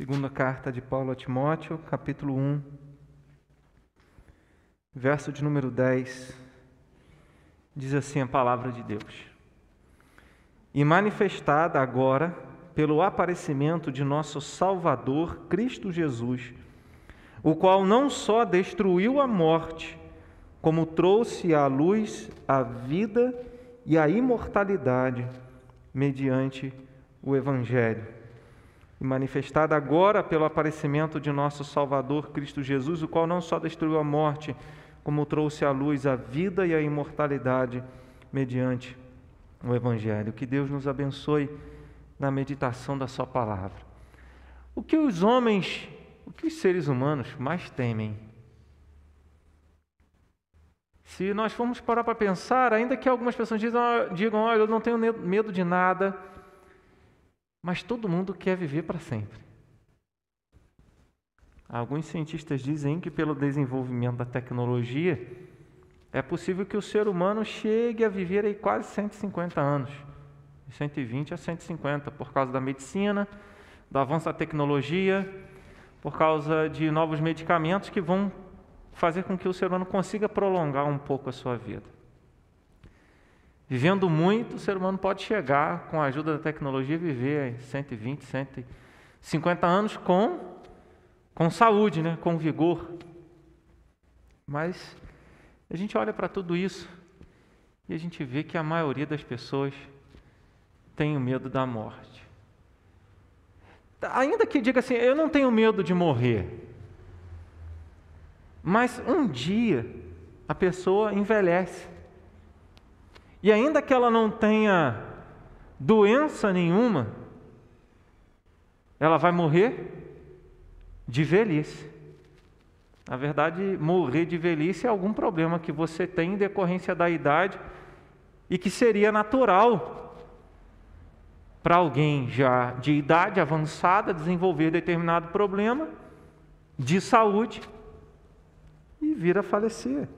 Segunda carta de Paulo a Timóteo, capítulo 1, verso de número 10. Diz assim a palavra de Deus: E manifestada agora pelo aparecimento de nosso Salvador Cristo Jesus, o qual não só destruiu a morte, como trouxe à luz a vida e a imortalidade mediante o Evangelho e manifestada agora pelo aparecimento de nosso Salvador Cristo Jesus, o qual não só destruiu a morte, como trouxe à luz a vida e a imortalidade mediante o Evangelho. Que Deus nos abençoe na meditação da Sua palavra. O que os homens, o que os seres humanos mais temem? Se nós formos parar para pensar, ainda que algumas pessoas digam, digam olha, eu não tenho medo de nada, mas todo mundo quer viver para sempre. Alguns cientistas dizem que, pelo desenvolvimento da tecnologia, é possível que o ser humano chegue a viver aí quase 150 anos, 120 a 150, por causa da medicina, do avanço da tecnologia, por causa de novos medicamentos que vão fazer com que o ser humano consiga prolongar um pouco a sua vida. Vivendo muito, o ser humano pode chegar, com a ajuda da tecnologia, viver 120, 150 anos com, com saúde, né? com vigor. Mas a gente olha para tudo isso e a gente vê que a maioria das pessoas tem o medo da morte. Ainda que diga assim, eu não tenho medo de morrer. Mas um dia a pessoa envelhece. E ainda que ela não tenha doença nenhuma, ela vai morrer de velhice. Na verdade, morrer de velhice é algum problema que você tem em decorrência da idade e que seria natural para alguém já de idade avançada desenvolver determinado problema de saúde e vir a falecer.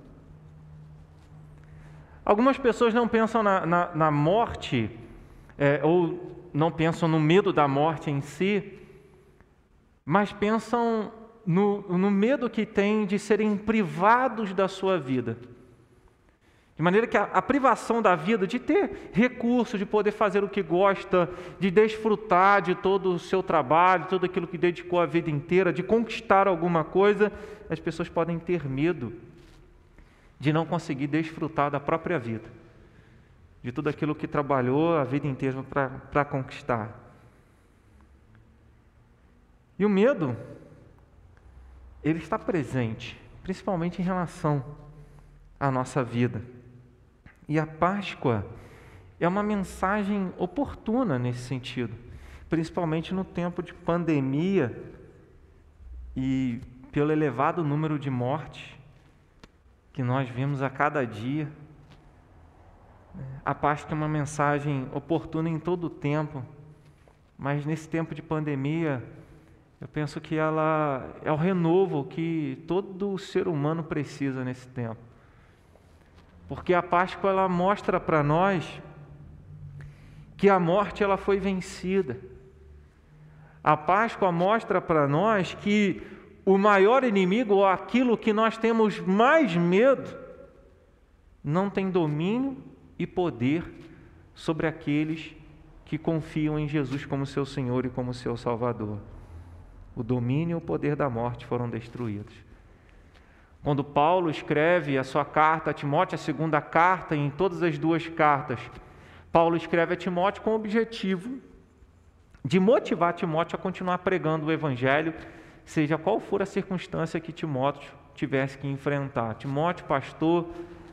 Algumas pessoas não pensam na, na, na morte, é, ou não pensam no medo da morte em si, mas pensam no, no medo que têm de serem privados da sua vida. De maneira que a, a, privação da vida, de ter recursos, de poder fazer o que gosta, de desfrutar de todo o seu trabalho, tudo aquilo que dedicou a vida inteira, de conquistar alguma coisa, as pessoas podem ter medo de não conseguir desfrutar da própria vida, de tudo aquilo que trabalhou a vida inteira para conquistar. E o medo, ele está presente, principalmente em relação à nossa vida. E a Páscoa é uma mensagem oportuna nesse sentido, principalmente no tempo de pandemia e pelo elevado número de mortes que nós vemos a cada dia. A Páscoa é uma mensagem oportuna em todo o tempo, mas nesse tempo de pandemia, eu penso que ela é o renovo que todo ser humano precisa nesse tempo. Porque a Páscoa ela mostra para nós que a morte ela foi vencida. A Páscoa mostra para nós que o maior inimigo, ou aquilo que nós temos mais medo, não tem domínio e poder sobre aqueles que confiam em Jesus como seu Senhor e como seu Salvador. O domínio e o poder da morte foram destruídos. Quando Paulo escreve a sua carta a Timóteo, a segunda carta, e em todas as duas cartas, Paulo escreve a Timóteo com o objetivo de motivar Timóteo a continuar pregando o Evangelho seja qual for a circunstância que Timóteo tivesse que enfrentar. Timóteo, pastor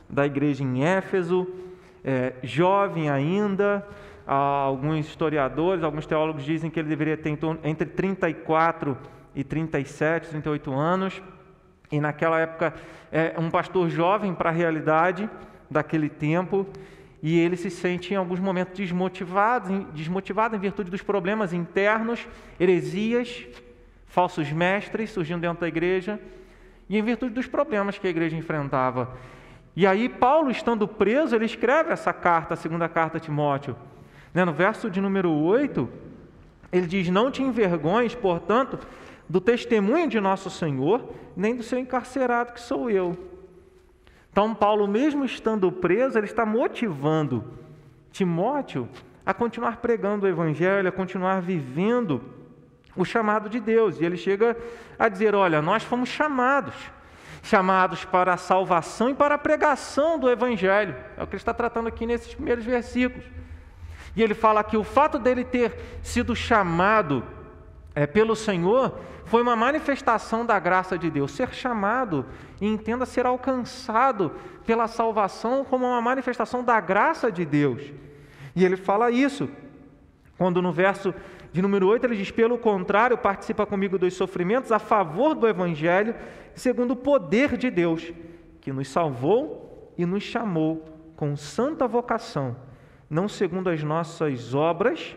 da igreja em Éfeso, é, jovem ainda, alguns historiadores, alguns teólogos dizem que ele deveria ter entre 34 e 37, 38 anos, e naquela época é um pastor jovem para a realidade daquele tempo, e ele se sente em alguns momentos desmotivado, desmotivado em virtude dos problemas internos, heresias, falsos mestres surgindo dentro da igreja, e em virtude dos problemas que a igreja enfrentava. E aí, Paulo, estando preso, ele escreve essa carta, a segunda carta a Timóteo. Né, no verso de número 8, Ele diz: Não te envergonhes, portanto, do testemunho de nosso Senhor, nem do seu encarcerado, que sou eu. Então, Paulo, mesmo estando preso, ele está motivando Timóteo a continuar pregando o Evangelho, a continuar vivendo o chamado de Deus. E ele chega a dizer: Olha, nós fomos chamados, chamados para a salvação e para a pregação do Evangelho. É o que ele está tratando aqui nesses primeiros versículos. E ele fala que o fato dele ter sido chamado é, pelo Senhor foi uma manifestação da graça de Deus. Ser chamado e entenda ser alcançado pela salvação como uma manifestação da graça de Deus. E ele fala isso quando no verso de número 8 ele diz: Pelo contrário, participa comigo dos sofrimentos a favor do Evangelho, segundo o poder de Deus, que nos salvou e nos chamou com santa vocação, não segundo as nossas obras,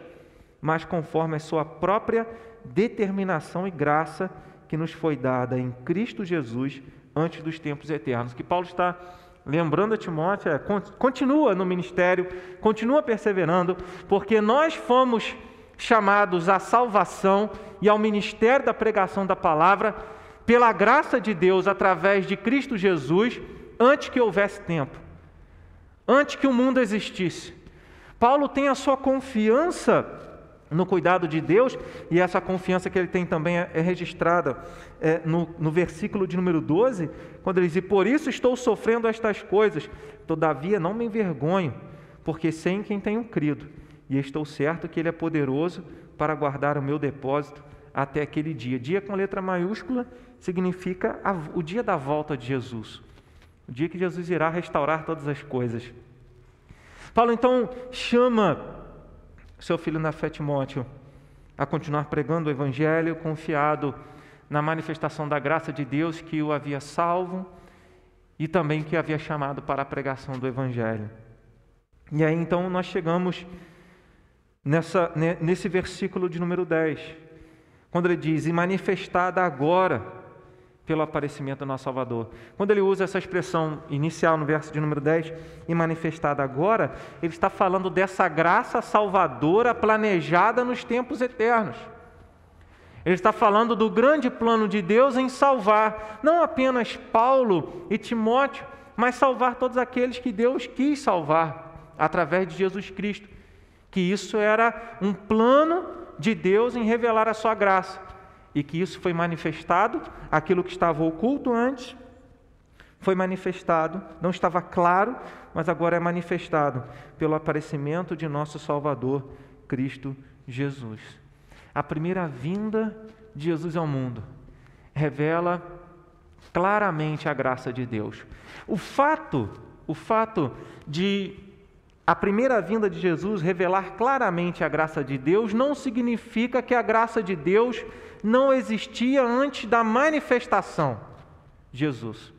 mas conforme a sua própria determinação e graça que nos foi dada em Cristo Jesus antes dos tempos eternos. Que Paulo está lembrando a Timóteo é, continua no ministério, continua perseverando, porque nós fomos chamados à salvação e ao ministério da pregação da palavra pela graça de Deus através de Cristo Jesus antes que houvesse tempo, antes que o mundo existisse. Paulo tem a sua confiança no cuidado de Deus, e essa confiança que ele tem também é, é registrada é, no, no versículo de número 12, quando ele diz: Por isso estou sofrendo estas coisas, todavia não me envergonho, porque sei em quem tenho crido, e estou certo que Ele é poderoso para guardar o meu depósito até aquele dia. Dia com letra maiúscula significa o dia da volta de Jesus, o dia que Jesus irá restaurar todas as coisas. Paulo então chama seu filho na fé Timóteo a continuar pregando o Evangelho, confiado na manifestação da graça de Deus que o havia salvo e também que havia chamado para a pregação do Evangelho. E aí então nós chegamos nessa, nesse versículo de número 10, quando ele diz: E manifestada agora pelo aparecimento do nosso Salvador. Quando ele usa essa expressão inicial no verso de número 10, e manifestada agora, ele está falando dessa graça salvadora planejada nos tempos eternos. Ele está falando do grande plano de Deus em salvar não apenas Paulo e Timóteo, mas salvar todos aqueles que Deus quis salvar através de Jesus Cristo. Que isso era um plano de Deus em revelar a sua graça e que isso foi manifestado, aquilo que estava oculto antes, foi manifestado, não estava claro, mas agora é manifestado pelo aparecimento de nosso Salvador, Cristo Jesus. A primeira vinda de Jesus ao mundo revela claramente a graça de Deus. O fato, o fato de a primeira vinda de Jesus revelar claramente a graça de Deus não significa que a graça de Deus não existia antes da manifestação de Jesus.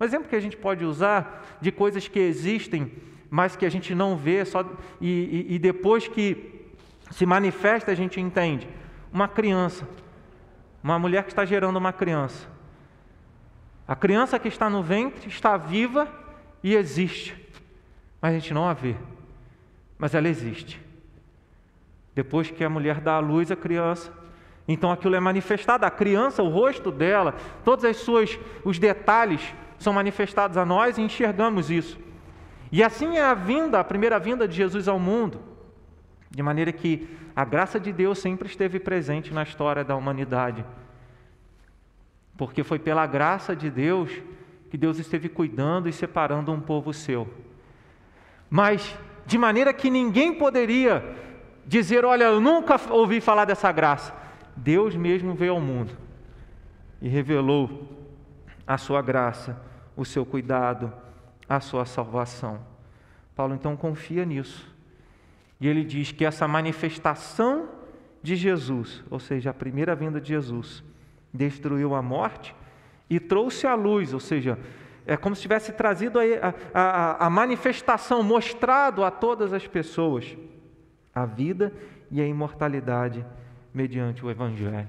Um exemplo que a gente pode usar de coisas que existem, mas que a gente não vê, só, e, e, e depois que se manifesta a gente entende. Uma criança, uma mulher que está gerando uma criança. A criança que está no ventre está viva e existe, mas a gente não a vê, mas ela existe. Depois que a mulher dá à luz a criança, então aquilo é manifestado, a criança, o rosto dela, todos as suas, os detalhes são manifestados a nós e enxergamos isso. E assim é a vinda, a primeira vinda de Jesus ao mundo, de maneira que a graça de Deus sempre esteve presente na história da humanidade. Porque foi pela graça de Deus que Deus esteve cuidando e separando um povo seu. Mas de maneira que ninguém poderia dizer: Olha, eu nunca ouvi falar dessa graça. Deus mesmo veio ao mundo e revelou a sua graça, o seu cuidado, a sua salvação. Paulo então confia nisso. E ele diz que essa manifestação de Jesus, ou seja, a primeira vinda de Jesus, destruiu a morte e trouxe a luz, ou seja, é como se tivesse trazido a, a, a, manifestação, mostrado a todas as pessoas a vida e a imortalidade mediante o Evangelho.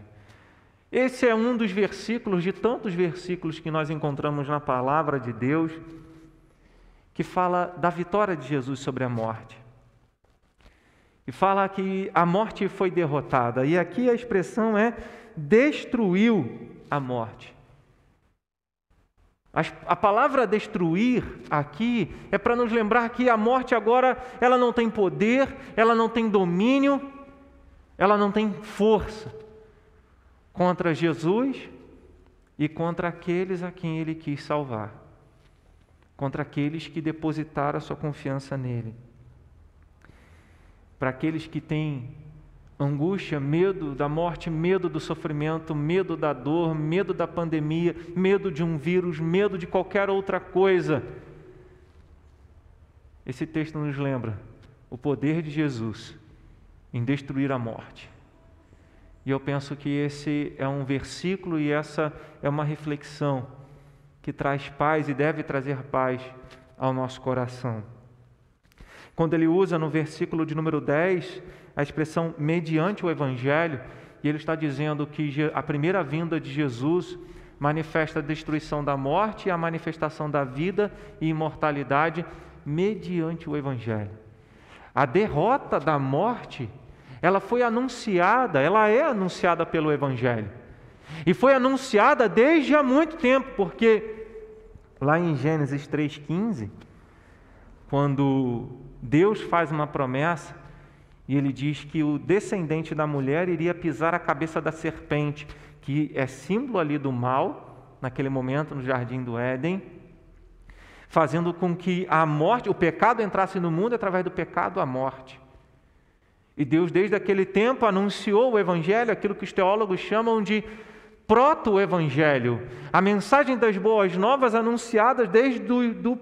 Esse é um dos versículos, de tantos versículos que nós encontramos na palavra de Deus, que fala da vitória de Jesus sobre a morte. E fala que a morte foi derrotada. E aqui a expressão é destruiu a morte. A palavra destruir aqui é para nos lembrar que a morte agora ela não tem poder, ela não tem domínio, ela não tem força contra Jesus e contra aqueles a quem ele quis salvar, contra aqueles que depositaram a sua confiança nele. Para aqueles que têm angústia, medo da morte, medo do sofrimento, medo da dor, medo da pandemia, medo de um vírus, medo de qualquer outra coisa. Esse texto nos lembra o poder de Jesus em destruir a morte. E eu penso que esse é um versículo e essa é uma reflexão que traz paz e deve trazer paz ao nosso coração. Quando ele usa no versículo de número 10 a expressão mediante o Evangelho, e ele está dizendo que a primeira vinda de Jesus manifesta a destruição da morte e a manifestação da vida e imortalidade mediante o Evangelho. A derrota da morte, ela foi anunciada, ela é anunciada pelo Evangelho. E foi anunciada desde há muito tempo, porque lá em Gênesis 3,15, quando Deus faz uma promessa e ele diz que o descendente da mulher iria pisar a cabeça da serpente, que é símbolo ali do mal, naquele momento no jardim do Éden, fazendo com que a morte, o pecado entrasse no mundo através do pecado a morte. E Deus, desde aquele tempo, anunciou o Evangelho, aquilo que os teólogos chamam de proto-evangelho, a mensagem das boas novas anunciadas desde do, do,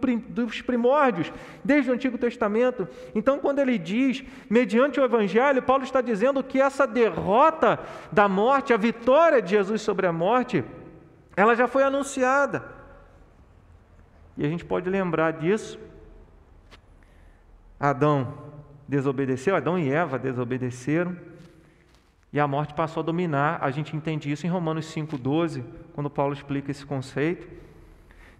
primórdios, desde o Antigo Testamento. Então, quando ele diz, mediante o evangelho, Paulo está dizendo que essa derrota da morte, a vitória de Jesus sobre a morte, ela já foi anunciada. E a gente pode lembrar disso. Adão desobedeceu, Adão e Eva desobedeceram. E a morte passou a dominar. A gente entende isso em Romanos 5,12, quando Paulo explica esse conceito.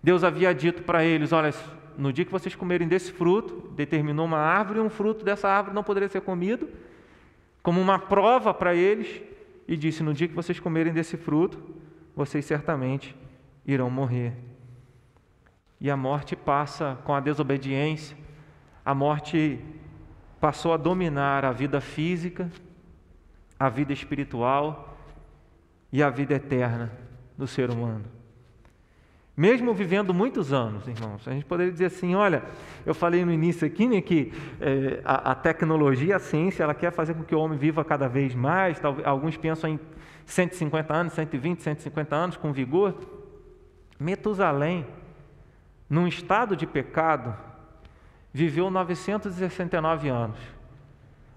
Deus havia dito para eles: Olha, no dia que vocês comerem desse fruto, determinou uma árvore e um fruto dessa árvore não poderia ser comido, como uma prova para eles, e disse: No dia que vocês comerem desse fruto, vocês certamente irão morrer. E a morte passa com a desobediência, a morte passou a dominar a vida física, a vida espiritual e a vida eterna do ser humano. Mesmo vivendo muitos anos, irmãos, a gente poderia dizer assim: olha, eu falei no início aqui né, que é, a, a, tecnologia, a ciência, ela quer fazer com que o homem viva cada vez mais. Alguns pensam em 150 anos, 120, 150 anos com vigor. Metusalém, num estado de pecado, viveu 969 anos.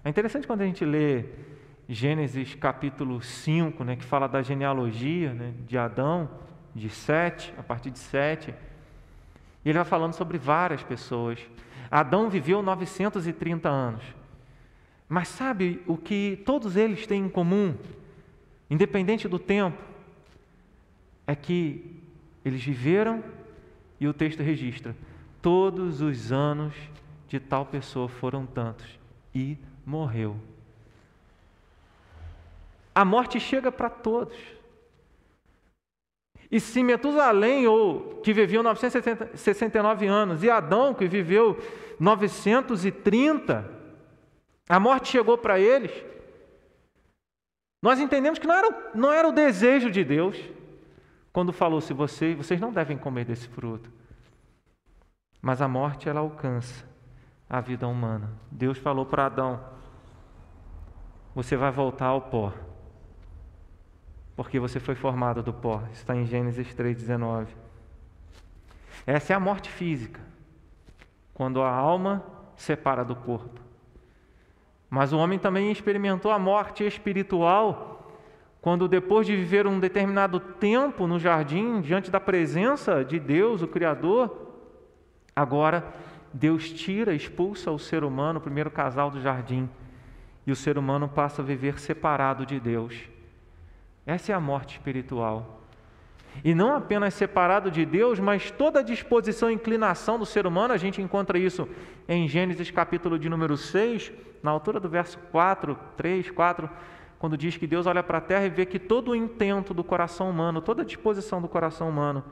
É interessante quando a gente lê Gênesis capítulo 5, né, que fala da genealogia né, de Adão, de Sete, a partir de Sete. E ele vai falando sobre várias pessoas. Adão viveu 930 anos. Mas sabe o que todos eles têm em comum, independente do tempo? É que eles viveram, e o texto registra, todos os anos de tal pessoa foram tantos, e morreu. A morte chega para todos. E se Metusalém, ou, que viveu 969 anos, e Adão, que viveu 930, a morte chegou para eles, nós entendemos que não era, não era o desejo de Deus quando falou: se vocês, vocês não devem comer desse fruto. Mas a morte, ela alcança a vida humana. Deus falou para Adão: você vai voltar ao pó porque você foi formado do pó. Está em Gênesis 3,19. Essa é a morte física, quando a alma separa do corpo. Mas o homem também experimentou a morte espiritual, quando depois de viver um determinado tempo no jardim, diante da presença de Deus, o Criador, agora Deus tira, expulsa o ser humano, o primeiro casal do jardim, e o ser humano passa a viver separado de Deus. Essa é a morte espiritual. E não apenas separado de Deus, mas toda a disposição e inclinação do ser humano, a gente encontra isso em Gênesis capítulo de número 6, na altura do verso 4, 3, 4, quando diz que Deus olha para a terra e vê que todo o intento do coração humano, toda a disposição do coração humano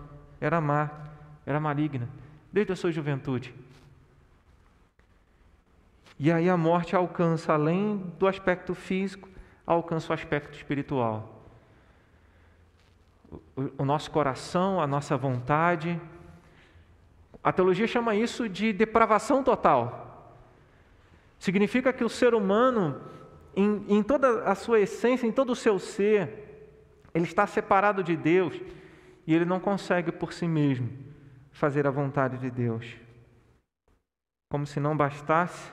era má, era maligna, desde a sua juventude. E aí a morte alcança, além do aspecto físico, alcança o aspecto espiritual o nosso coração, a nossa vontade. A teologia chama isso de depravação total. Significa que o ser humano, em, em toda a sua essência, em todo o seu ser, ele está separado de Deus e ele não consegue por si mesmo fazer a vontade de Deus. Como se não bastasse,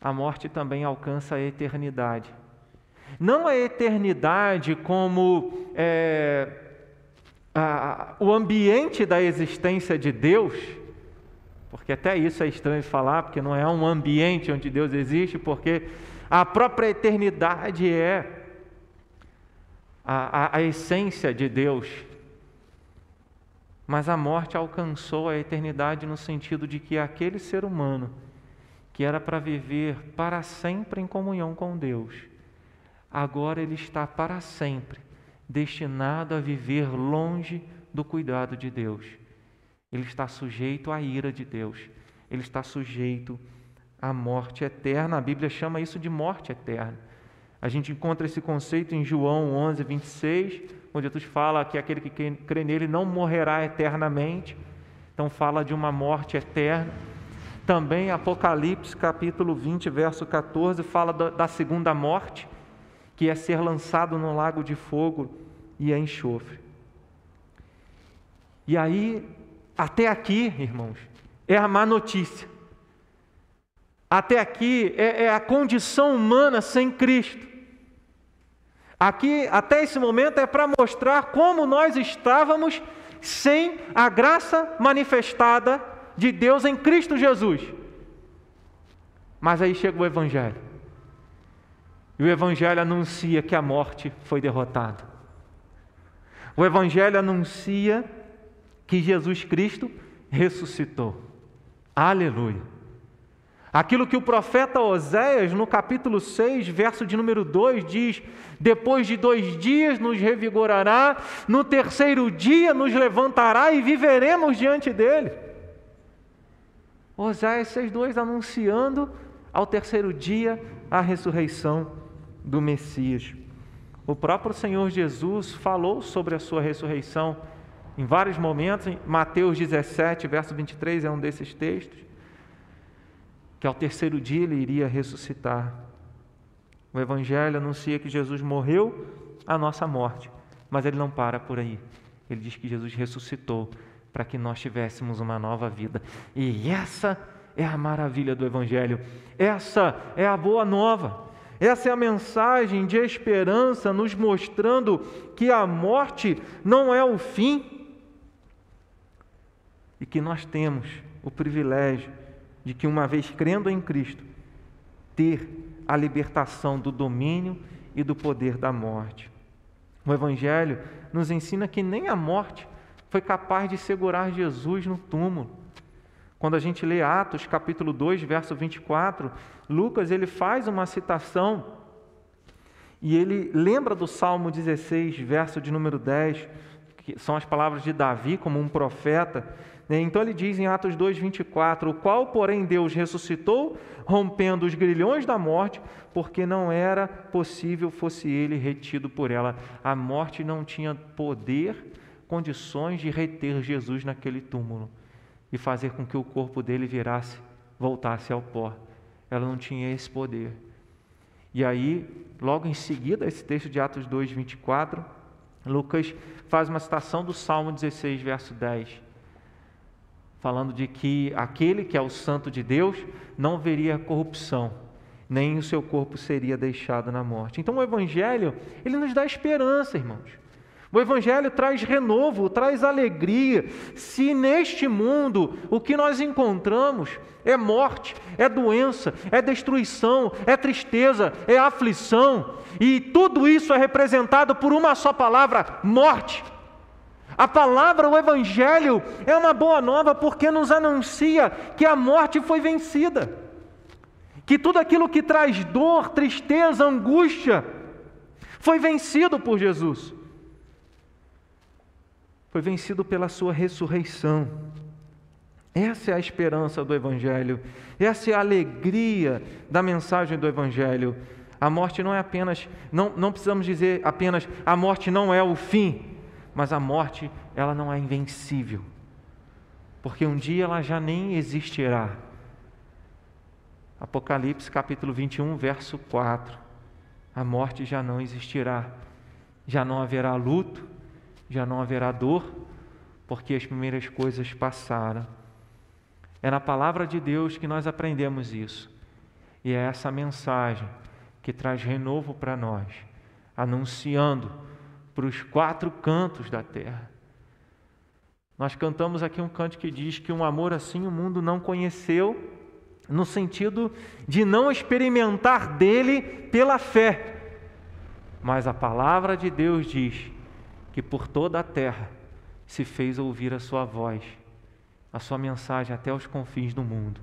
a morte também alcança a eternidade. Não a eternidade como é, a, o ambiente da existência de Deus, porque até isso é estranho falar, porque não é um ambiente onde Deus existe, porque a própria eternidade é a, a, a essência de Deus. Mas a morte alcançou a eternidade no sentido de que aquele ser humano que era para viver para sempre em comunhão com Deus, agora ele está para sempre destinado a viver longe do cuidado de Deus. Ele está sujeito à ira de Deus. Ele está sujeito à morte eterna. A Bíblia chama isso de morte eterna. A gente encontra esse conceito em João 11, 26, onde Jesus fala que aquele que crê nele não morrerá eternamente. Então, fala de uma morte eterna. Também Apocalipse, capítulo 20, verso 14, fala da segunda morte, que é ser lançado no lago de fogo e a enxofre. E aí, até aqui, irmãos, é a má notícia. Até aqui é, é a condição humana sem Cristo. Aqui, até esse momento, é para mostrar como nós estávamos sem a graça manifestada de Deus em Cristo Jesus. Mas aí chega o Evangelho. E o Evangelho anuncia que a morte foi derrotada. O Evangelho anuncia que Jesus Cristo ressuscitou. Aleluia. Aquilo que o profeta Oséias, no capítulo 6, verso de número 2, diz: Depois de dois dias nos revigorará, no terceiro dia nos levantará e viveremos diante dele. Oséias 6,2 anunciando ao terceiro dia a ressurreição do Messias. O próprio Senhor Jesus falou sobre a sua ressurreição em vários momentos, em Mateus 17, verso 23 é um desses textos, que ao terceiro dia ele iria ressuscitar. O Evangelho anuncia que Jesus morreu a nossa morte, mas ele não para por aí. Ele diz que Jesus ressuscitou para que nós tivéssemos uma nova vida. E essa é a maravilha do Evangelho, essa é a boa nova. Essa é a mensagem de esperança, nos mostrando que a morte não é o fim e que nós temos o privilégio de que, uma vez crendo em Cristo, ter a libertação do domínio e do poder da morte. O Evangelho nos ensina que nem a morte foi capaz de segurar Jesus no túmulo. Quando a gente lê Atos, capítulo 2, verso 24, Lucas ele faz uma citação e ele lembra do Salmo 16, verso de número 10, que são as palavras de Davi como um profeta. Né? Então ele diz em Atos 2, 24: O qual, porém, Deus ressuscitou, rompendo os grilhões da morte, porque não era possível fosse ele retido por ela. A morte não tinha poder, condições de reter Jesus naquele túmulo e fazer com que o corpo dele virasse, voltasse ao pó. Ela não tinha esse poder. E aí, logo em seguida, esse texto de Atos 2, 24, Lucas faz uma citação do Salmo 16, verso 10, falando de que aquele que é o santo de Deus não veria corrupção, nem o seu corpo seria deixado na morte. Então o evangelho, ele nos dá esperança, irmãos. O Evangelho traz renovo, traz alegria. Se neste mundo o que nós encontramos é morte, é doença, é destruição, é tristeza, é aflição, e tudo isso é representado por uma só palavra: morte. A palavra, o Evangelho, é uma boa nova porque nos anuncia que a morte foi vencida, que tudo aquilo que traz dor, tristeza, angústia, foi vencido por Jesus, foi vencido pela Sua ressurreição. Essa é a esperança do Evangelho, essa é a alegria da mensagem do Evangelho. A morte não é apenas, não, não precisamos dizer apenas, a morte não é o fim, mas a morte, ela não é invencível, porque um dia ela já nem existirá. Apocalipse capítulo 21, verso 4. A morte já não existirá, já não haverá luto, já não haverá dor, porque as primeiras coisas passaram. É na palavra de Deus que nós aprendemos isso. E é essa mensagem que traz renovo para nós, anunciando para os quatro cantos da terra. Nós cantamos aqui um canto que diz que um amor assim o mundo não conheceu, no sentido de não experimentar dele pela fé. Mas a palavra de Deus diz que por toda a terra se fez ouvir a sua voz, a sua mensagem até os confins do mundo.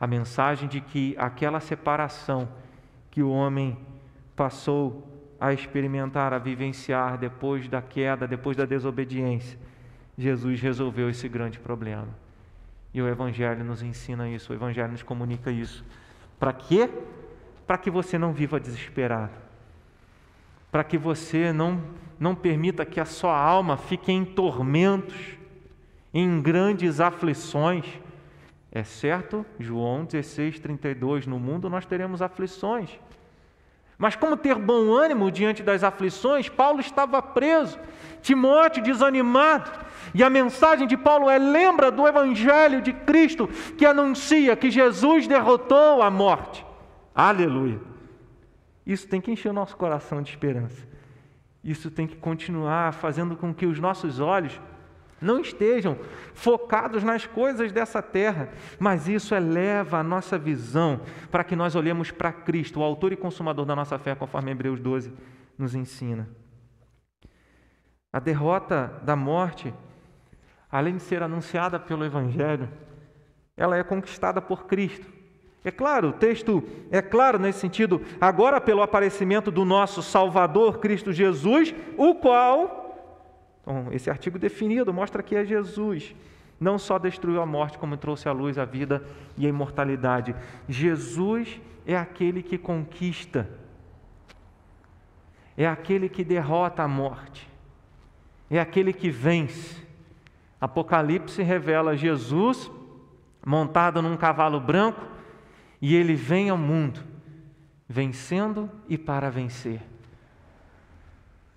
A mensagem de que aquela separação que o homem passou a experimentar, a vivenciar depois da queda, depois da desobediência, Jesus resolveu esse grande problema. E o Evangelho nos ensina isso, o Evangelho nos comunica isso. Para quê? Para que você não viva desesperado. Para que você não, não permita que a sua alma fique em tormentos, em grandes aflições. É certo, João 16, 32, no mundo nós teremos aflições. Mas como ter bom ânimo diante das aflições? Paulo estava preso, Timóteo desanimado. E a mensagem de Paulo é: lembra do Evangelho de Cristo que anuncia que Jesus derrotou a morte. Aleluia. Isso tem que encher o nosso coração de esperança. Isso tem que continuar fazendo com que os nossos olhos não estejam focados nas coisas dessa terra, mas isso eleva a nossa visão para que nós olhemos para Cristo, o autor e consumador da nossa fé, conforme Hebreus 12 nos ensina. A derrota da morte, além de ser anunciada pelo Evangelho, ela é conquistada por Cristo. É claro, o texto é claro nesse sentido, agora pelo aparecimento do nosso Salvador Cristo Jesus, o qual então, esse artigo definido mostra que é Jesus. Não só destruiu a morte, como trouxe à luz a vida e a imortalidade. Jesus é aquele que conquista, é aquele que derrota a morte, é aquele que vence. Apocalipse revela Jesus montado num cavalo branco e ele vem ao mundo, vencendo e para vencer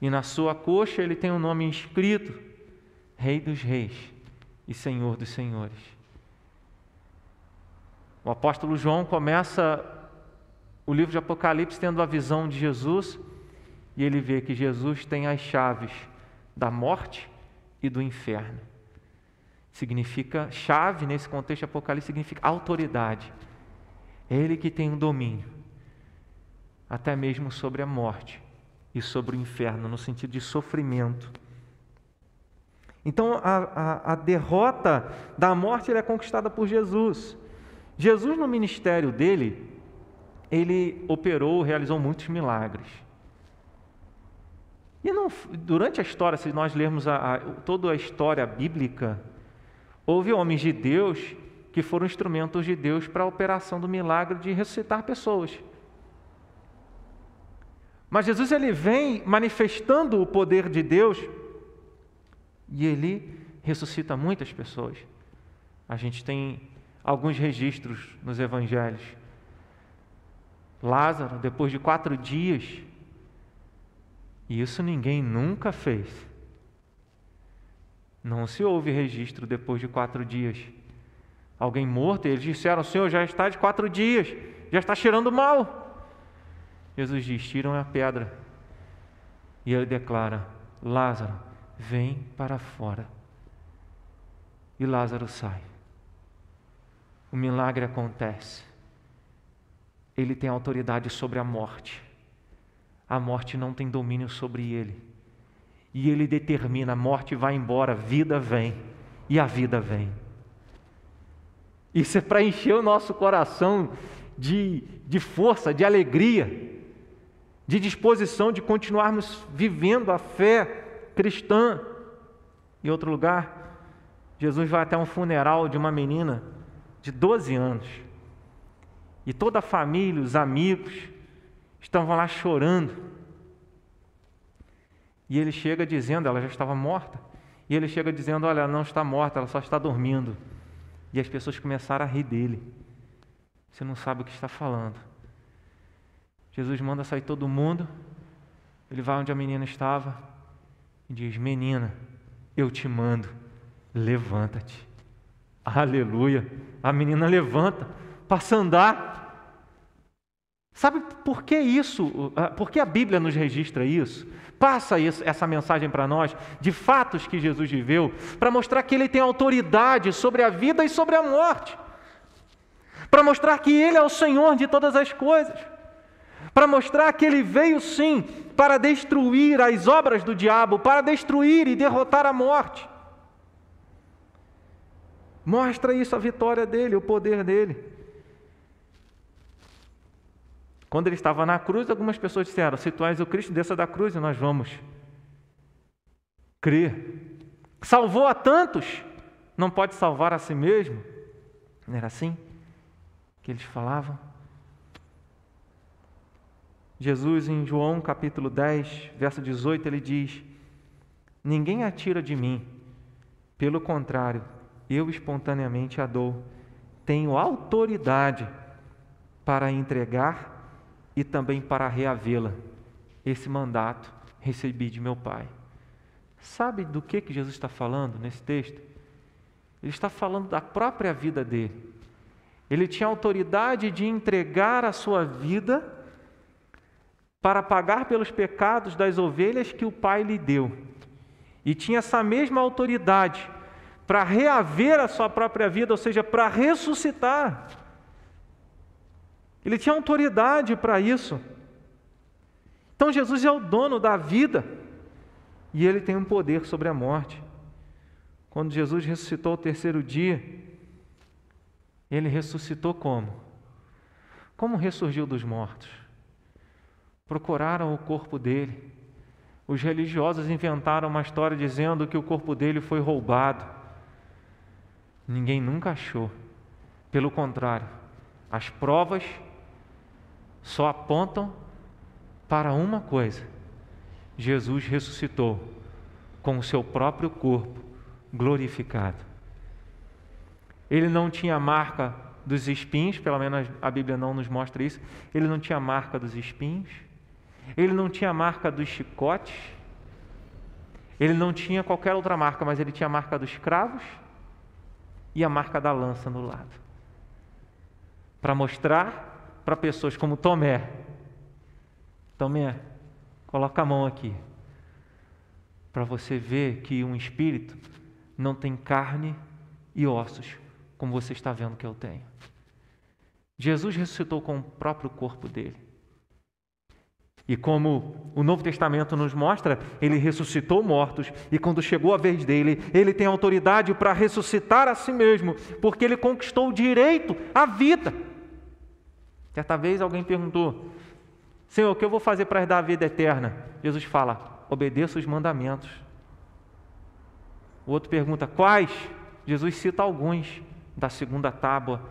e na sua coxa ele tem um nome inscrito: Rei dos Reis e Senhor dos Senhores. O apóstolo João começa o livro de Apocalipse tendo a visão de Jesus e ele vê que Jesus tem as chaves da morte e do inferno. Significa chave nesse contexto Apocalipse significa autoridade. É ele que tem o um domínio até mesmo sobre a morte e sobre o inferno, no sentido de sofrimento. Então, a, a, a derrota da morte é conquistada por Jesus. Jesus, no ministério dele, ele operou, realizou muitos milagres. E não, durante a história, se nós lermos a, a, toda a história bíblica, houve homens de Deus que foram instrumentos de Deus para a operação do milagre de ressuscitar pessoas. Mas Jesus ele vem manifestando o poder de Deus e ele ressuscita muitas pessoas. A gente tem alguns registros nos evangelhos. Lázaro, depois de quatro dias, e isso ninguém nunca fez. Não se houve registro depois de quatro dias. Alguém morto, eles disseram: Senhor, já está de quatro dias, já está cheirando mal. Jesus diz: tiram a pedra. E ele declara: Lázaro, vem para fora. E Lázaro sai. O milagre acontece. Ele tem autoridade sobre a morte. A morte não tem domínio sobre ele. E ele determina: a morte vai embora, vida vem, e a vida vem. Isso é para encher o nosso coração de, de força, de alegria, de disposição de continuarmos vivendo a fé cristã. Em outro lugar, Jesus vai até um funeral de uma menina de 12 anos. E toda a família, os amigos, estavam lá chorando. E ele chega dizendo, ela já estava morta. E ele chega dizendo: Olha, ela não está morta, ela só está dormindo. E as pessoas começaram a rir dele. Você não sabe o que está falando. Jesus manda sair todo mundo. Ele vai onde a menina estava e diz: Menina, eu te mando, levanta-te. Aleluia. A menina levanta, passa a andar. Sabe por que isso? Por que a Bíblia nos registra isso? Passa essa mensagem para nós de fatos que Jesus viveu, para mostrar que ele tem autoridade sobre a vida e sobre a morte, para mostrar que ele é o Senhor de todas as coisas, para mostrar que ele veio sim para destruir as obras do diabo, para destruir e derrotar a morte. Mostra isso a vitória dele, o poder dele. Quando ele estava na cruz, algumas pessoas disseram: Se tu és o Cristo, desça da cruz e nós vamos crer. Salvou a tantos, não pode salvar a si mesmo. Não era assim que eles falavam? Jesus, em João capítulo 10, verso 18, ele diz: Ninguém atira de mim, pelo contrário, eu espontaneamente a dou. Tenho autoridade para entregar e também para reavê-la. Esse mandato recebi de meu Pai. Sabe do que, que Jesus está falando nesse texto? Ele está falando da própria vida dele. Ele tinha autoridade de entregar a sua vida para pagar pelos pecados das ovelhas que o Pai lhe deu. E tinha essa mesma autoridade para reaver a sua própria vida, ou seja, para ressuscitar. Ele tinha autoridade para isso. Então Jesus é o dono da vida e ele tem um poder sobre a morte. Quando Jesus ressuscitou o terceiro dia, ele ressuscitou como? Como ressurgiu dos mortos? Procuraram o corpo dele. Os religiosos inventaram uma história dizendo que o corpo dele foi roubado. Ninguém nunca achou. Pelo contrário, as provas só apontam para uma coisa: Jesus ressuscitou com o seu próprio corpo glorificado. Ele não tinha marca dos espinhos, pelo menos a Bíblia não nos mostra isso. Ele não tinha marca dos espinhos, ele não tinha marca dos chicotes, ele não tinha qualquer outra marca, mas ele tinha a marca dos cravos e a marca da lança no lado para mostrar para pessoas como Tomé. Tomé, coloca a mão aqui. Para você ver que um espírito não tem carne e ossos, como você está vendo que eu tenho. Jesus ressuscitou com o próprio corpo dele. E como o Novo Testamento nos mostra, ele ressuscitou mortos, e quando chegou a vez dele, ele tem autoridade para ressuscitar a si mesmo, porque ele conquistou o direito à vida. Certa vez alguém perguntou: Senhor, o que eu vou fazer para herdar a vida eterna? Jesus fala: obedeça os mandamentos. O outro pergunta: quais? Jesus cita alguns da segunda tábua.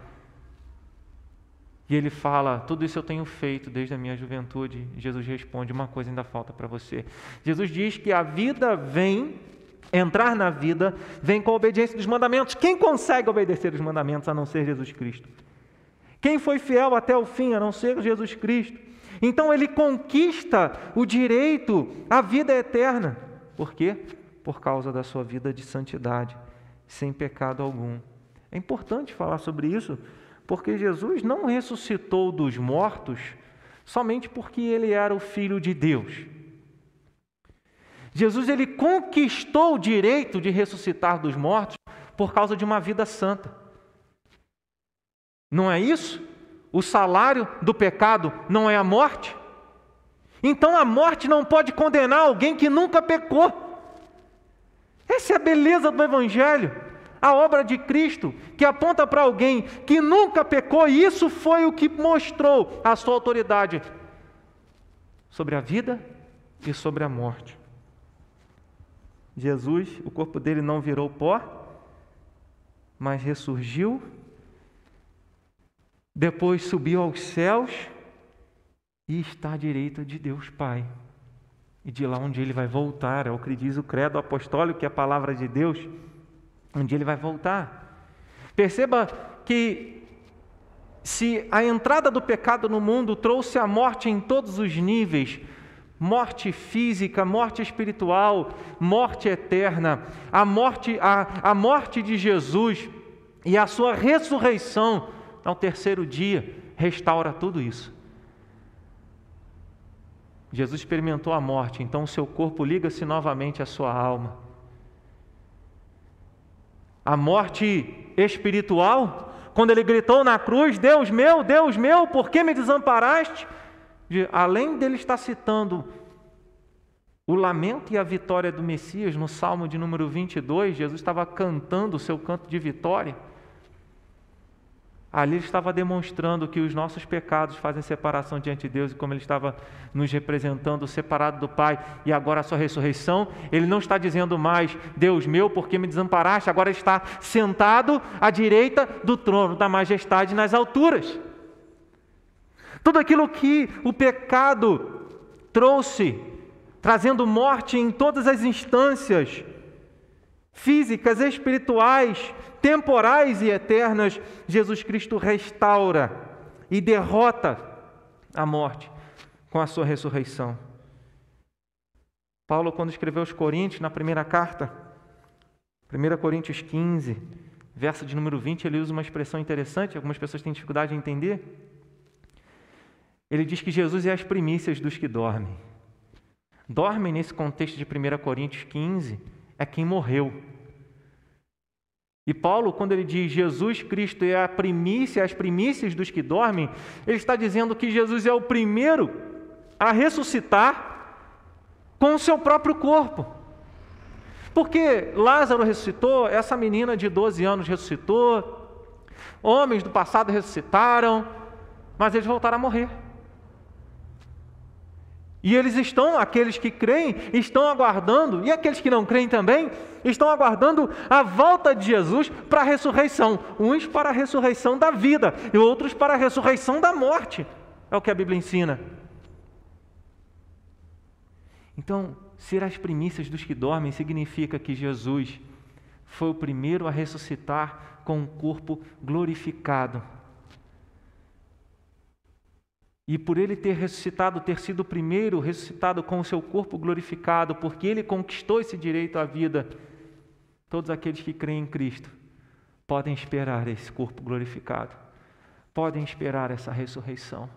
E ele fala: Tudo isso eu tenho feito desde a minha juventude. Jesus responde: Uma coisa ainda falta para você. Jesus diz que a vida vem, entrar na vida, vem com a obediência dos mandamentos. Quem consegue obedecer os mandamentos a não ser Jesus Cristo? Quem foi fiel até o fim, a não ser Jesus Cristo? Então ele conquista o direito à vida eterna. Por quê? Por causa da sua vida de santidade, sem pecado algum. É importante falar sobre isso, porque Jesus não ressuscitou dos mortos somente porque ele era o filho de Deus. Jesus ele conquistou o direito de ressuscitar dos mortos por causa de uma vida santa. Não é isso? O salário do pecado não é a morte? Então a morte não pode condenar alguém que nunca pecou. Essa é a beleza do Evangelho, a obra de Cristo, que aponta para alguém que nunca pecou, e isso foi o que mostrou a sua autoridade sobre a vida e sobre a morte. Jesus, o corpo dele não virou pó, mas ressurgiu, depois subiu aos céus e está à direita de Deus Pai. E de lá onde ele vai voltar, é o que diz o credo apostólico, que é a palavra de Deus, onde ele vai voltar. Perceba que se a entrada do pecado no mundo trouxe a morte em todos os níveis, morte física, morte espiritual, morte eterna, a morte, a, a morte de Jesus e a sua ressurreição ao terceiro dia restaura tudo isso. Jesus experimentou a morte, então o seu corpo liga-se novamente à sua alma. A morte espiritual, quando ele gritou na cruz: Deus meu, Deus meu, por que me desamparaste? de, além dele estar citando o lamento e a vitória do Messias no Salmo de número 22, Jesus estava cantando o seu canto de vitória. Ali ele estava demonstrando que os nossos pecados fazem separação diante de Deus e como ele estava nos representando, separado do Pai, e agora a sua ressurreição, ele não está dizendo mais, Deus meu, por que me desamparaste? Agora está sentado à direita do trono da majestade nas alturas. Tudo aquilo que o pecado trouxe, trazendo morte em todas as instâncias, físicas, espirituais, temporais e eternas, Jesus Cristo restaura e derrota a morte com a sua ressurreição. Paulo, quando escreveu aos Coríntios, na primeira carta, 1 Coríntios 15, verso de número 20, ele usa uma expressão interessante, algumas pessoas têm dificuldade de entender. Ele diz que Jesus é as primícias dos que dormem. Dormem nesse contexto de 1 Coríntios 15 é quem morreu. E Paulo, quando ele diz Jesus Cristo é a primícia, as primícias dos que dormem, ele está dizendo que Jesus é o primeiro a ressuscitar com o seu próprio corpo. Porque Lázaro ressuscitou, essa menina de 12 anos ressuscitou, homens do passado ressuscitaram, mas eles voltaram a morrer. E eles estão, aqueles que creem, estão aguardando, e aqueles que não creem também, estão aguardando a volta de Jesus para a ressurreição. Uns para a ressurreição da vida e outros para a ressurreição da morte. É o que a Bíblia ensina. Então, ser as primícias dos que dormem significa que Jesus foi o primeiro a ressuscitar com um corpo glorificado e por ele ter ressuscitado, ter sido o primeiro ressuscitado com o seu corpo glorificado, porque ele conquistou esse direito à vida, todos aqueles que creem em Cristo podem esperar esse corpo glorificado, podem esperar essa ressurreição.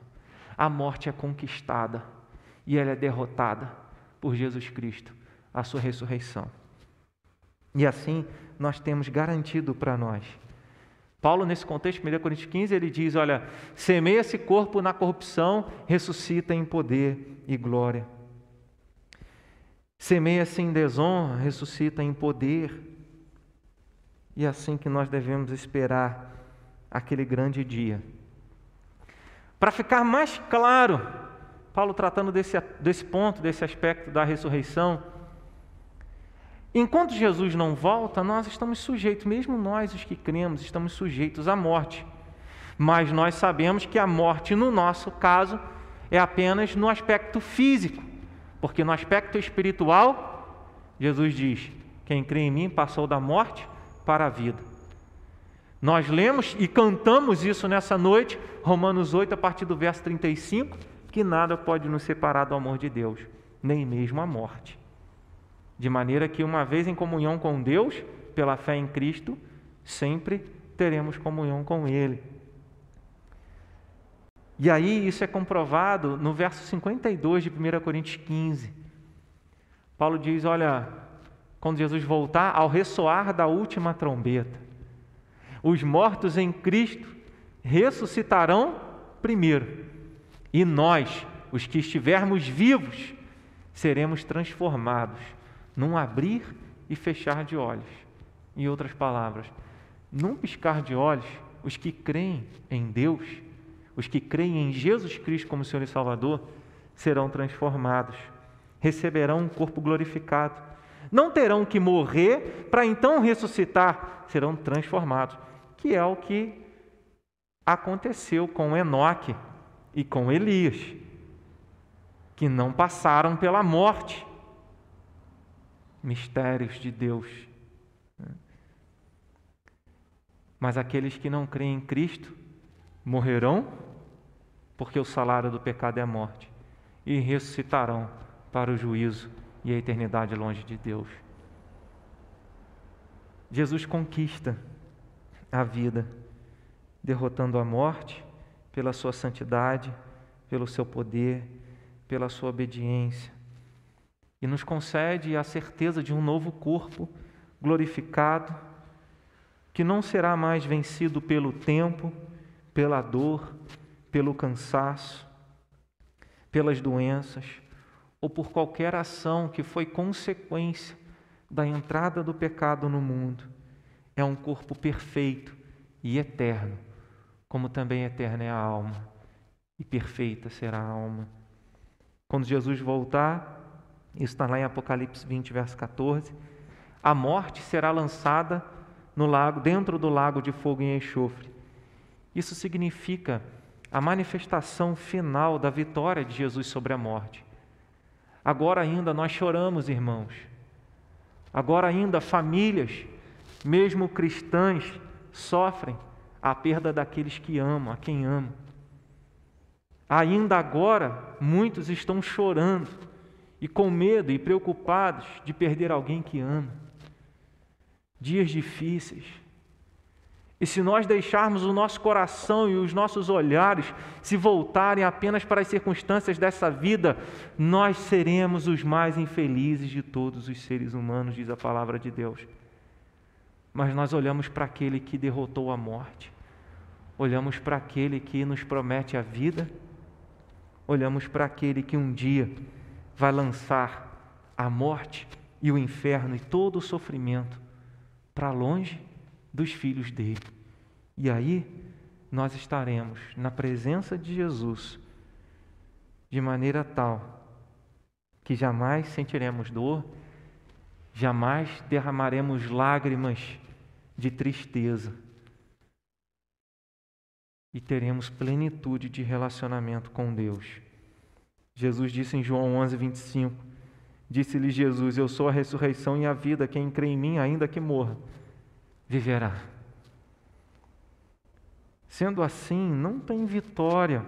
A morte é conquistada e ela é derrotada por Jesus Cristo, a sua ressurreição. E assim nós temos garantido para nós Paulo, nesse contexto, 1 Coríntios 15, ele diz: Olha, semeia esse corpo na corrupção, ressuscita em poder e glória. Semeia-se em desonra, ressuscita em poder. E é assim que nós devemos esperar aquele grande dia. Para ficar mais claro, Paulo tratando desse, desse ponto, desse aspecto da ressurreição, Enquanto Jesus não volta, nós estamos sujeitos, mesmo nós os que cremos, estamos sujeitos à morte. Mas nós sabemos que a morte, no nosso caso, é apenas no aspecto físico, porque no aspecto espiritual, Jesus diz: quem crê em mim passou da morte para a vida. Nós lemos e cantamos isso nessa noite, Romanos 8, a partir do verso 35, que nada pode nos separar do amor de Deus, nem mesmo a morte. De maneira que, uma vez em comunhão com Deus, pela fé em Cristo, sempre teremos comunhão com Ele. E aí isso é comprovado no verso 52 de 1 Coríntios 15. Paulo diz: Olha, quando Jesus voltar, ao ressoar da última trombeta, os mortos em Cristo ressuscitarão primeiro, e nós, os que estivermos vivos, seremos transformados num abrir e fechar de olhos. Em outras palavras, num piscar de olhos, os que creem em Deus, os que creem em Jesus Cristo como Senhor e Salvador, serão transformados, receberão um corpo glorificado. Não terão que morrer para então ressuscitar, serão transformados, que é o que aconteceu com Enoque e com Elias, que não passaram pela morte. Mistérios de Deus. Mas aqueles que não creem em Cristo morrerão, porque o salário do pecado é a morte, e ressuscitarão para o juízo e a eternidade longe de Deus. Jesus conquista a vida, derrotando a morte pela sua santidade, pelo seu poder, pela sua obediência. E nos concede a certeza de um novo corpo glorificado, que não será mais vencido pelo tempo, pela dor, pelo cansaço, pelas doenças ou por qualquer ação que foi consequência da entrada do pecado no mundo. É um corpo perfeito e eterno, como também eterna é a alma, e perfeita será a alma. Quando Jesus voltar, isso está lá em Apocalipse 20, verso 14, a morte será lançada no lago, dentro do lago de fogo e enxofre. Isso significa a manifestação final da vitória de Jesus sobre a morte. Agora ainda nós choramos, irmãos. Agora ainda famílias, mesmo cristãs, sofrem a perda daqueles que amam, a quem amam. Ainda agora, muitos estão chorando e com medo e preocupados de perder alguém que ama. Dias difíceis. E se nós deixarmos o nosso coração e os nossos olhares se voltarem apenas para as circunstâncias dessa vida, nós seremos os mais infelizes de todos os seres humanos, diz a palavra de Deus. Mas nós olhamos para aquele que derrotou a morte, olhamos para aquele que nos promete a vida, olhamos para aquele que um dia vai lançar a morte e o inferno e todo o sofrimento para longe dos filhos dele. E aí nós estaremos na presença de Jesus de maneira tal que jamais sentiremos dor, jamais derramaremos lágrimas de tristeza e teremos plenitude de relacionamento com Deus. Jesus disse em João 11, 25: Disse-lhe Jesus: Eu sou a ressurreição e a vida, quem crê em mim, ainda que morra viverá. Sendo assim, não tem vitória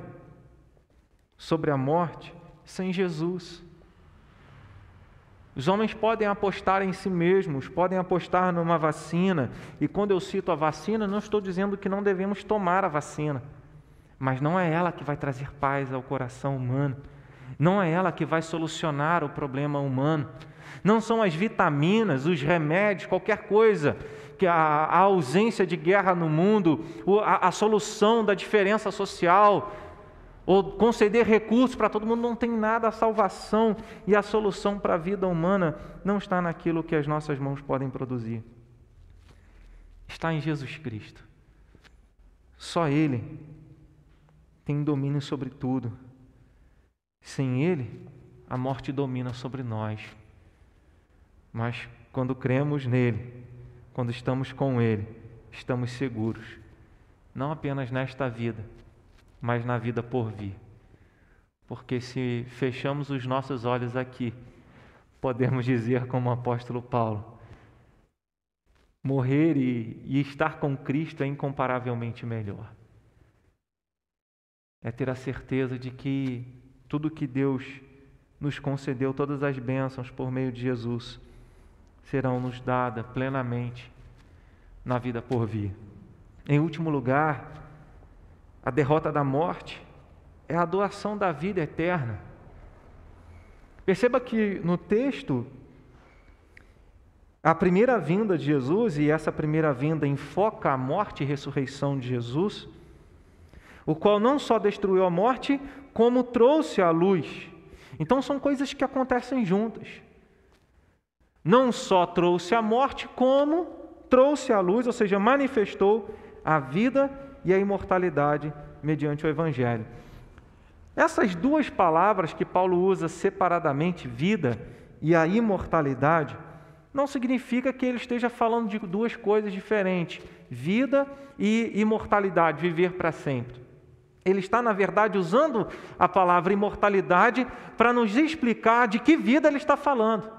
sobre a morte sem Jesus. Os homens podem apostar em si mesmos, podem apostar numa vacina, e quando eu cito a vacina, não estou dizendo que não devemos tomar a vacina, mas não é ela que vai trazer paz ao coração humano, não é ela que vai solucionar o problema humano, não são as vitaminas, os remédios, qualquer coisa que a, a ausência de guerra no mundo, a, a solução da diferença social, ou conceder recursos para todo mundo, não tem nada. A salvação e a solução para a vida humana não está naquilo que as nossas mãos podem produzir. Está em Jesus Cristo. Só Ele tem domínio sobre tudo. Sem Ele, a morte domina sobre nós. Mas quando cremos nele, quando estamos com Ele, estamos seguros, não apenas nesta vida, mas na vida por vir. Porque se fechamos os nossos olhos aqui, podemos dizer, como o apóstolo Paulo, morrer e, e estar com Cristo é incomparavelmente melhor. É ter a certeza de que tudo que Deus nos concedeu, todas as bênçãos por meio de Jesus, serão nos dadas plenamente na vida por vir. Em último lugar, a derrota da morte é a doação da vida eterna. Perceba que no texto, a primeira vinda de Jesus, e essa primeira vinda enfoca a morte e ressurreição de Jesus, o qual não só destruiu a morte, como trouxe a luz. Então são coisas que acontecem juntas. não só trouxe a morte, como trouxe a luz, ou seja, manifestou a vida e a imortalidade mediante o Evangelho. Essas duas palavras que Paulo usa separadamente, vida e a imortalidade, não significa que ele esteja falando de duas coisas diferentes, vida e imortalidade, viver para sempre. Ele está, na verdade, usando a palavra imortalidade para nos explicar de que vida ele está falando.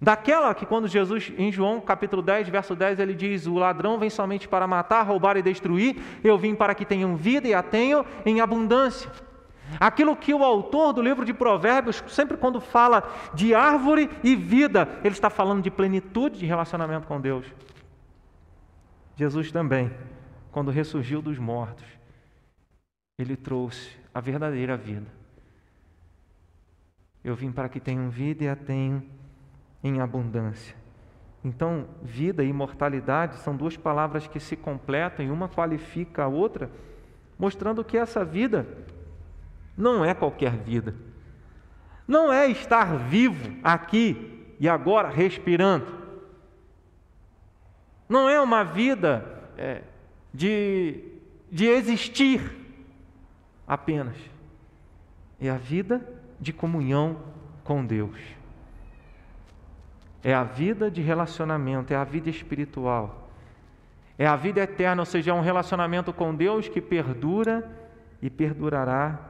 Daquela que quando Jesus, em João capítulo 10, verso 10, ele diz: O ladrão vem somente para matar, roubar e destruir, eu vim para que tenham vida e a tenham em abundância. Aquilo que o autor do livro de Provérbios, sempre quando fala de árvore e vida, ele está falando de plenitude de relacionamento com Deus. Jesus também, quando ressurgiu dos mortos, ele trouxe a verdadeira vida. Eu vim para que tenham vida e a tenham em abundância. Então, vida e imortalidade são duas palavras que se completam e uma qualifica a outra, mostrando que essa vida não é qualquer vida. Não é estar vivo aqui e agora respirando. Não é uma vida é, de, de existir apenas. É a vida de comunhão com Deus é a vida de relacionamento, é a vida espiritual. É a vida eterna, ou seja, é um relacionamento com Deus que perdura e perdurará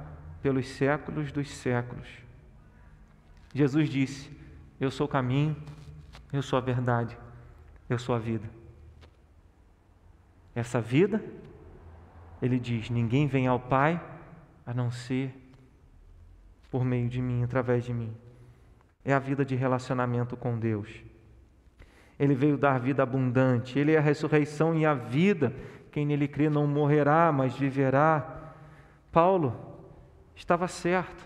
pelos séculos dos séculos. Jesus disse: Eu sou o caminho, eu sou a verdade, eu sou a vida. Essa vida, ele diz: ninguém vem ao Pai a não ser por meio de mim, através de mim é a vida de relacionamento com Deus. Ele veio dar vida abundante, Ele é a ressurreição e a vida. Quem nele crê não morrerá, mas viverá. Paulo estava certo.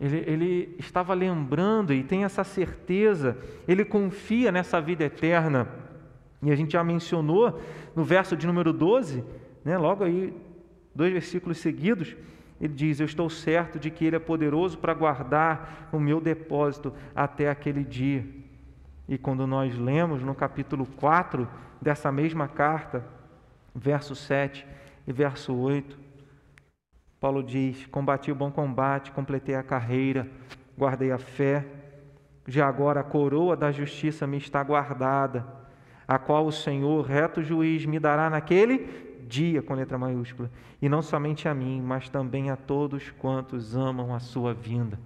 Ele, ele, estava lembrando e tem essa certeza, ele confia nessa vida eterna. E a gente já mencionou no verso de número 12, né, logo aí, dois versículos seguidos, ele diz: Eu estou certo de que Ele é poderoso para guardar o meu depósito até aquele dia. E quando nós lemos no capítulo 4 dessa mesma carta, verso 7 e verso 8, Paulo diz: Combati o bom combate, completei a carreira, guardei a fé. Já agora a coroa da justiça me está guardada, a qual o Senhor, reto juiz, me dará naquele dia com letra maiúscula, e não somente a mim, mas também a todos quantos amam a sua vinda.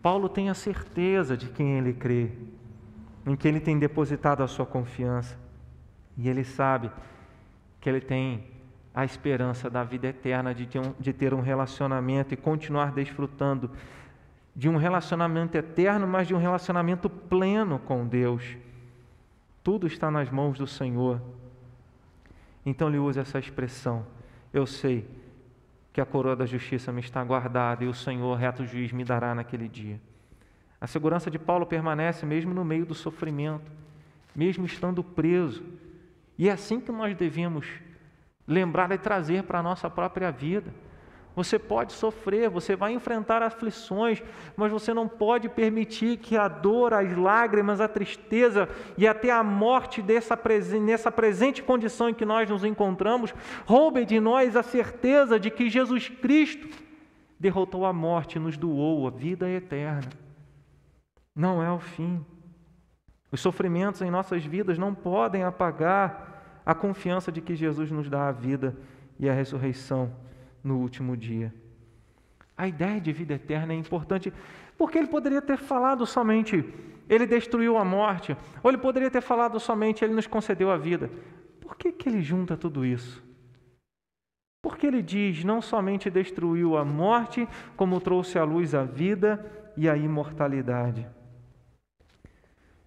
Paulo tem a certeza de quem ele crê, em que ele tem depositado a sua confiança, e ele sabe que ele tem a esperança da vida eterna, de ter um, de ter um relacionamento e continuar desfrutando de um relacionamento eterno, mas de um relacionamento pleno com Deus. Tudo está nas mãos do Senhor. Então ele usa essa expressão: Eu sei que a coroa da justiça me está guardada e o Senhor, reto juiz, me dará naquele dia. A segurança de Paulo permanece mesmo no meio do sofrimento, mesmo estando preso. E é assim que nós devemos lembrar e trazer para a nossa própria vida. Você pode sofrer, você vai enfrentar aflições, mas você não pode permitir que a dor, as lágrimas, a tristeza e até a morte dessa, nessa presente condição em que nós nos encontramos roube de nós a certeza de que Jesus Cristo derrotou a morte e nos doou a vida eterna. Não é o fim. Os sofrimentos em nossas vidas não podem apagar a confiança de que Jesus nos dá a vida e a ressurreição no último dia. A ideia de vida eterna é importante porque ele poderia ter falado somente, ele destruiu a morte, ou ele poderia ter falado somente, ele nos concedeu a vida. Por que, que ele junta tudo isso? Porque ele diz: não somente destruiu a morte, como trouxe à luz a vida e a imortalidade.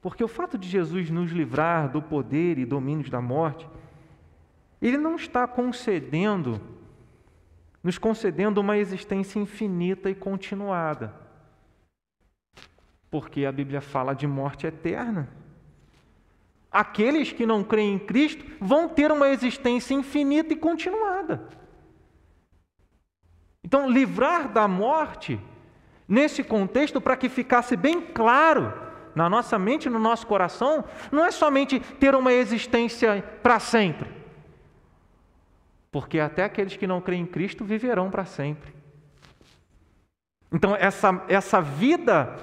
Porque o fato de Jesus nos livrar do poder e domínios da morte, ele não está concedendo nos concedendo uma existência infinita e continuada. Porque a Bíblia fala de morte eterna. Aqueles que não creem em Cristo vão ter uma existência infinita e continuada. Então, livrar da morte nesse contexto para que ficasse bem claro na nossa mente no nosso coração, não é somente ter uma existência para sempre, porque até aqueles que não creem em Cristo viverão para sempre. Então, essa, essa vida,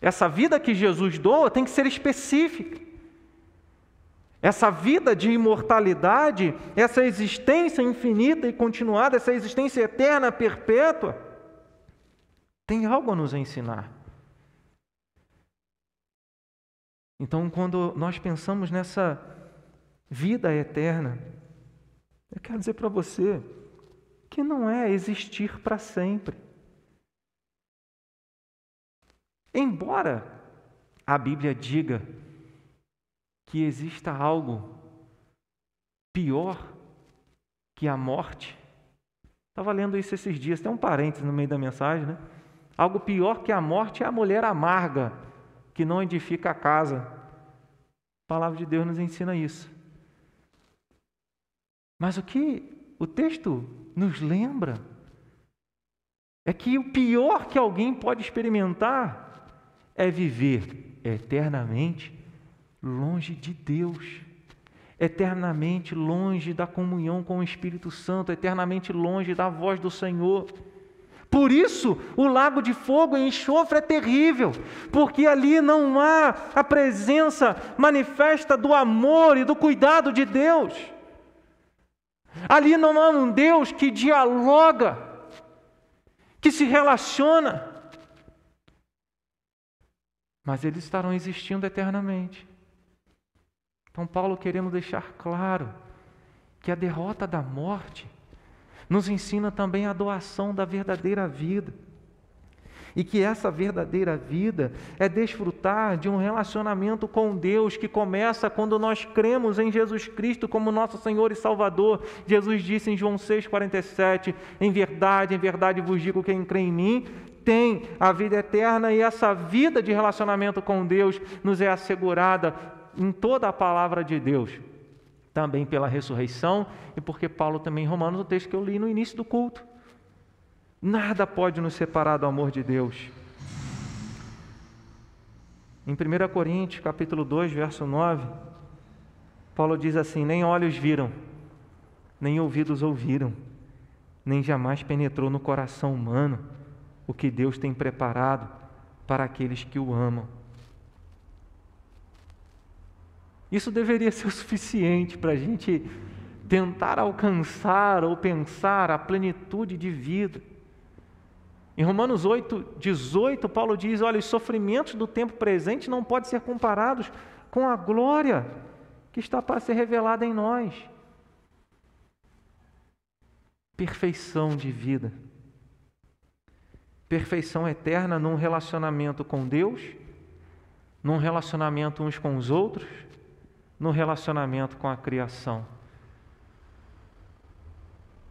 essa vida que Jesus doa tem que ser específica. Essa vida de imortalidade, essa existência infinita e continuada, essa existência eterna, perpétua, tem algo a nos ensinar. Então, quando nós pensamos nessa vida eterna, eu quero dizer para você que não é existir para sempre. Embora a Bíblia diga que exista algo pior que a morte, estava lendo isso esses dias, tem um parênteses no meio da mensagem, né? Algo pior que a morte é a mulher amarga, que não edifica a casa. A palavra de Deus nos ensina isso. Mas o que o texto nos lembra é que o pior que alguém pode experimentar é viver eternamente longe de Deus, eternamente longe da comunhão com o Espírito Santo, eternamente longe da voz do Senhor. Por isso, o lago de fogo e enxofre é terrível, porque ali não há a presença manifesta do amor e do cuidado de Deus. Ali não há um Deus que dialoga, que se relaciona mas eles estarão existindo eternamente. Então, Paulo querendo deixar claro que a derrota da morte nos ensina também a doação da verdadeira vida. E que essa verdadeira vida é desfrutar de um relacionamento com Deus que começa quando nós cremos em Jesus Cristo como nosso Senhor e Salvador. Jesus disse em João 6,47: Em verdade, em verdade vos digo: quem crê em mim tem a vida eterna e essa vida de relacionamento com Deus nos é assegurada em toda a palavra de Deus. Também pela ressurreição e porque Paulo também em Romanos, o texto que eu li no início do culto. Nada pode nos separar do amor de Deus. Em 1 Coríntios, capítulo 2, verso 9, Paulo diz assim: Nem olhos viram, nem ouvidos ouviram, nem jamais penetrou no coração humano o que Deus tem preparado para aqueles que o amam. Isso deveria ser o suficiente para a gente tentar alcançar ou pensar a plenitude de vida. Em Romanos 8, 18, Paulo diz: olha, os sofrimentos do tempo presente não podem ser comparados com a glória que está para ser revelada em nós. Perfeição de vida perfeição eterna num relacionamento com Deus, num relacionamento uns com os outros, num relacionamento com a criação.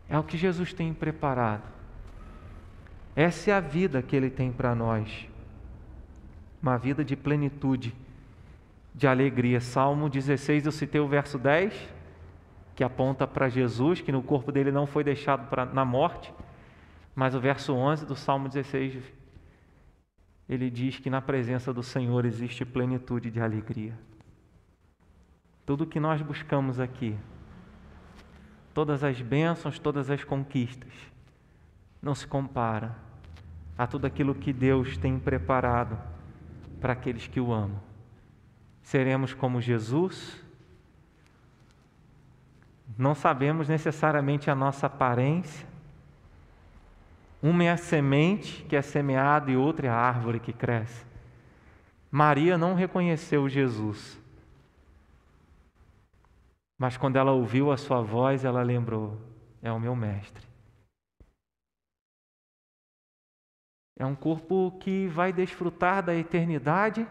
É o que Jesus tem preparado. Essa é a vida que Ele tem para nós. Uma vida de plenitude, de alegria. Salmo 16, eu citei o verso 10, que aponta para Jesus, que no corpo dele não foi deixado pra, na morte, mas o verso 11 do Salmo 16, ele diz que na presença do Senhor existe plenitude de alegria. Tudo que nós buscamos aqui, todas as bênçãos, todas as conquistas, não se compara a tudo aquilo que Deus tem preparado para aqueles que o amam. Seremos como Jesus? Não sabemos necessariamente a nossa aparência, uma é a semente que é semeada e outra é a árvore que cresce. Maria não reconheceu Jesus. Mas quando ela ouviu a sua voz, ela lembrou: é o meu mestre. É um corpo que vai desfrutar da eternidade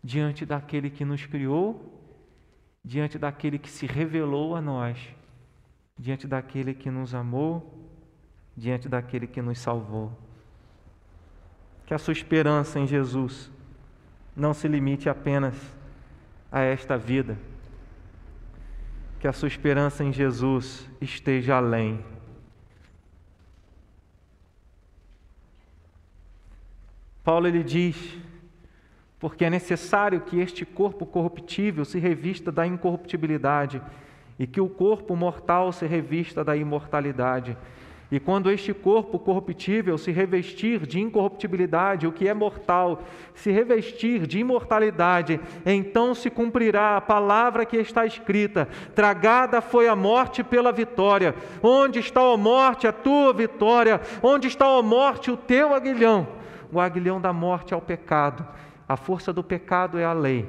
diante daquele que nos criou, diante daquele que se revelou a nós, diante daquele que nos amou diante daquele que nos salvou. Que a sua esperança em Jesus não se limite apenas a esta vida. Que a sua esperança em Jesus esteja além. Paulo ele diz: porque é necessário que este corpo corruptível se revista da incorruptibilidade e que o corpo mortal se revista da imortalidade. E quando este corpo corruptível se revestir de incorruptibilidade, o que é mortal, se revestir de imortalidade, então se cumprirá a palavra que está escrita: Tragada foi a morte pela vitória. Onde está a morte, a tua vitória? Onde está a morte, o teu aguilhão? O aguilhão da morte é o pecado, a força do pecado é a lei.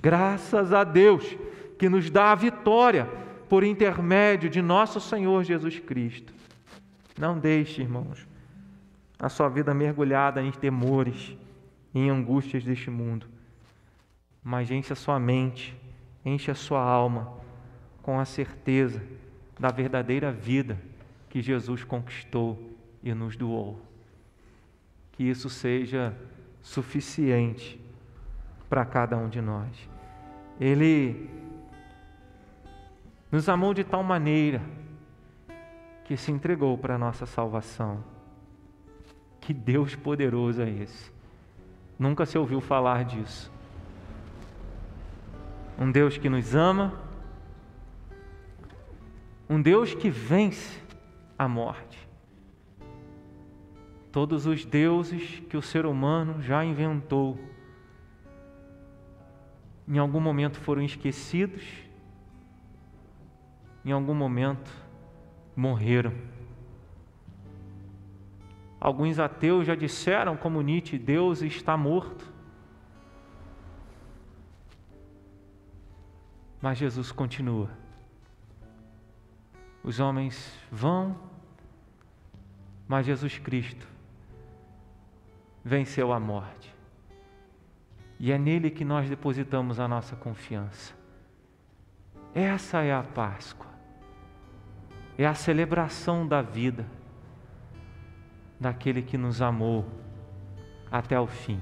Graças a Deus que nos dá a vitória por intermédio de nosso Senhor Jesus Cristo. Não deixe, irmãos, a sua vida mergulhada em temores, em angústias deste mundo, mas enche a sua mente, enche a sua alma com a certeza da verdadeira vida que Jesus conquistou e nos doou. Que isso seja suficiente para cada um de nós. Ele nos amou de tal maneira que se entregou para a nossa salvação. Que Deus poderoso é esse? Nunca se ouviu falar disso. Um Deus que nos ama, um Deus que vence a morte. Todos os deuses que o ser humano já inventou, em algum momento foram esquecidos, em algum momento morreram. Alguns ateus já disseram, como Nietzsche, Deus está morto. Mas Jesus continua. Os homens vão, mas Jesus Cristo venceu a morte. E é nele que nós depositamos a nossa confiança. Essa é a Páscoa é a celebração da vida daquele que nos amou até o fim.